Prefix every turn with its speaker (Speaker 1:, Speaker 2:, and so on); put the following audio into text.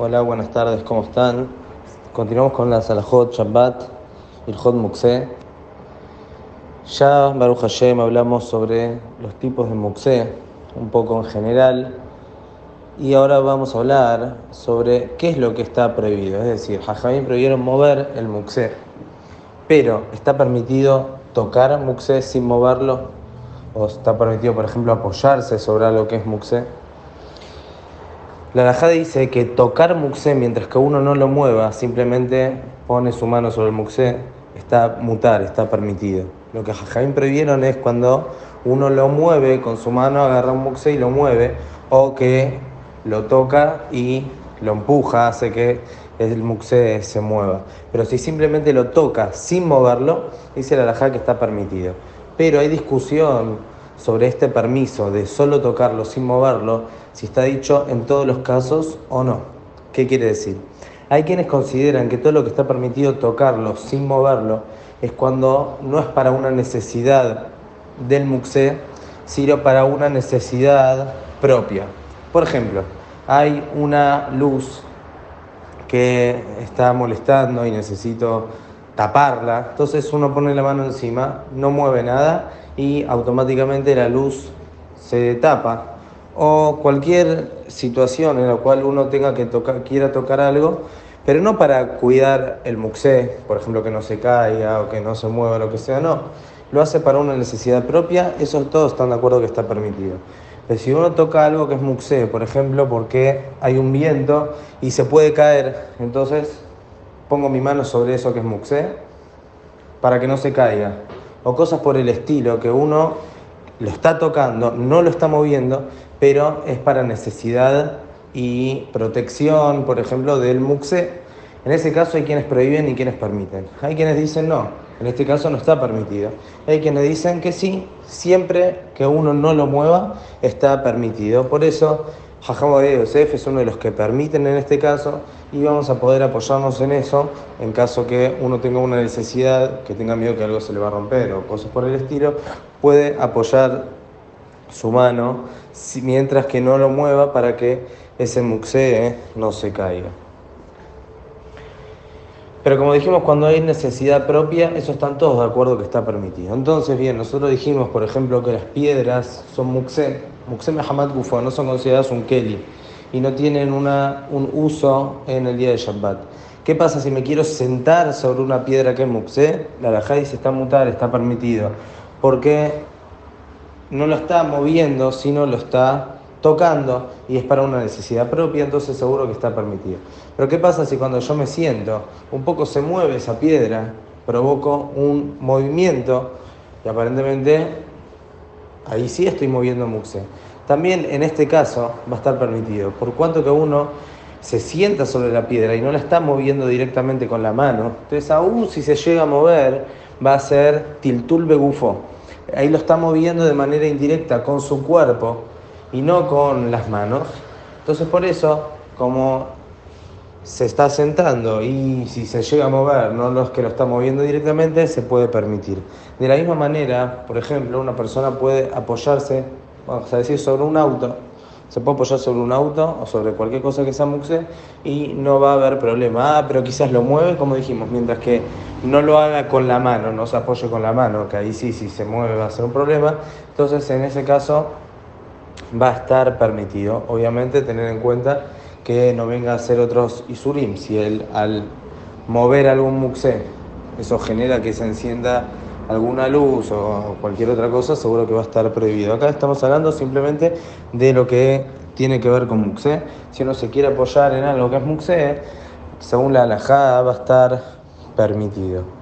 Speaker 1: Hola, buenas tardes, ¿cómo están? Continuamos con la Salahot Shabbat, el Hot Muxé. Ya, Baruch Hashem, hablamos sobre los tipos de Muxé, un poco en general, y ahora vamos a hablar sobre qué es lo que está prohibido. Es decir, Jajamín prohibieron mover el Muxé, pero está permitido tocar Muxé sin moverlo, o está permitido, por ejemplo, apoyarse sobre algo que es Muxé. La Rajá dice que tocar muxé mientras que uno no lo mueva, simplemente pone su mano sobre el muxé, está mutar, está permitido. Lo que Jajamín prohibieron es cuando uno lo mueve con su mano, agarra un muxé y lo mueve, o que lo toca y lo empuja, hace que el muxé se mueva. Pero si simplemente lo toca sin moverlo, dice la Rajá que está permitido. Pero hay discusión sobre este permiso de solo tocarlo sin moverlo, si está dicho en todos los casos o no. ¿Qué quiere decir? Hay quienes consideran que todo lo que está permitido tocarlo sin moverlo es cuando no es para una necesidad del muxé, sino para una necesidad propia. Por ejemplo, hay una luz que está molestando y necesito taparla, entonces uno pone la mano encima, no mueve nada y automáticamente la luz se tapa. O cualquier situación en la cual uno tenga que tocar, quiera tocar algo, pero no para cuidar el muxé, por ejemplo, que no se caiga o que no se mueva, lo que sea, no. Lo hace para una necesidad propia, eso todos están de acuerdo que está permitido. Pero si uno toca algo que es muxé, por ejemplo, porque hay un viento y se puede caer, entonces pongo mi mano sobre eso que es muxé para que no se caiga o cosas por el estilo, que uno lo está tocando, no lo está moviendo, pero es para necesidad y protección, por ejemplo, del muxe. En ese caso hay quienes prohíben y quienes permiten. Hay quienes dicen no, en este caso no está permitido. Hay quienes dicen que sí, siempre que uno no lo mueva está permitido. Por eso Jajam Yosef es uno de los que permiten en este caso y vamos a poder apoyarnos en eso en caso que uno tenga una necesidad, que tenga miedo que algo se le va a romper o cosas por el estilo, puede apoyar su mano mientras que no lo mueva para que ese muxé no se caiga. Pero como dijimos, cuando hay necesidad propia, eso están todos de acuerdo que está permitido. Entonces, bien, nosotros dijimos, por ejemplo, que las piedras son muxé, muxé mehamad gufo, no son consideradas un keli y no tienen una, un uso en el día de Shabbat. ¿Qué pasa si me quiero sentar sobre una piedra que es muxé? La alajá dice está mutar, está permitido, porque no lo está moviendo, sino lo está tocando y es para una necesidad propia, entonces seguro que está permitido. Pero ¿qué pasa si cuando yo me siento, un poco se mueve esa piedra, provoco un movimiento y aparentemente ahí sí estoy moviendo muxe? También en este caso va a estar permitido, por cuanto que uno se sienta sobre la piedra y no la está moviendo directamente con la mano, entonces aún si se llega a mover va a ser tiltul begufo. Ahí lo está moviendo de manera indirecta con su cuerpo y no con las manos. Entonces por eso, como se está sentando y si se llega a mover, no los que lo está moviendo directamente, se puede permitir. De la misma manera, por ejemplo, una persona puede apoyarse, vamos a decir, sobre un auto. Se puede apoyar sobre un auto o sobre cualquier cosa que sea muxe y no va a haber problema. Ah, pero quizás lo mueve, como dijimos, mientras que no lo haga con la mano, no se apoye con la mano, que ahí sí, si se mueve va a ser un problema. Entonces, en ese caso, va a estar permitido. Obviamente tener en cuenta que no venga a ser otros isurim. Si él al mover algún muxé, eso genera que se encienda alguna luz o cualquier otra cosa, seguro que va a estar prohibido. Acá estamos hablando simplemente de lo que tiene que ver con muxé. Si uno se quiere apoyar en algo que es muxé, según la alajada va a estar permitido.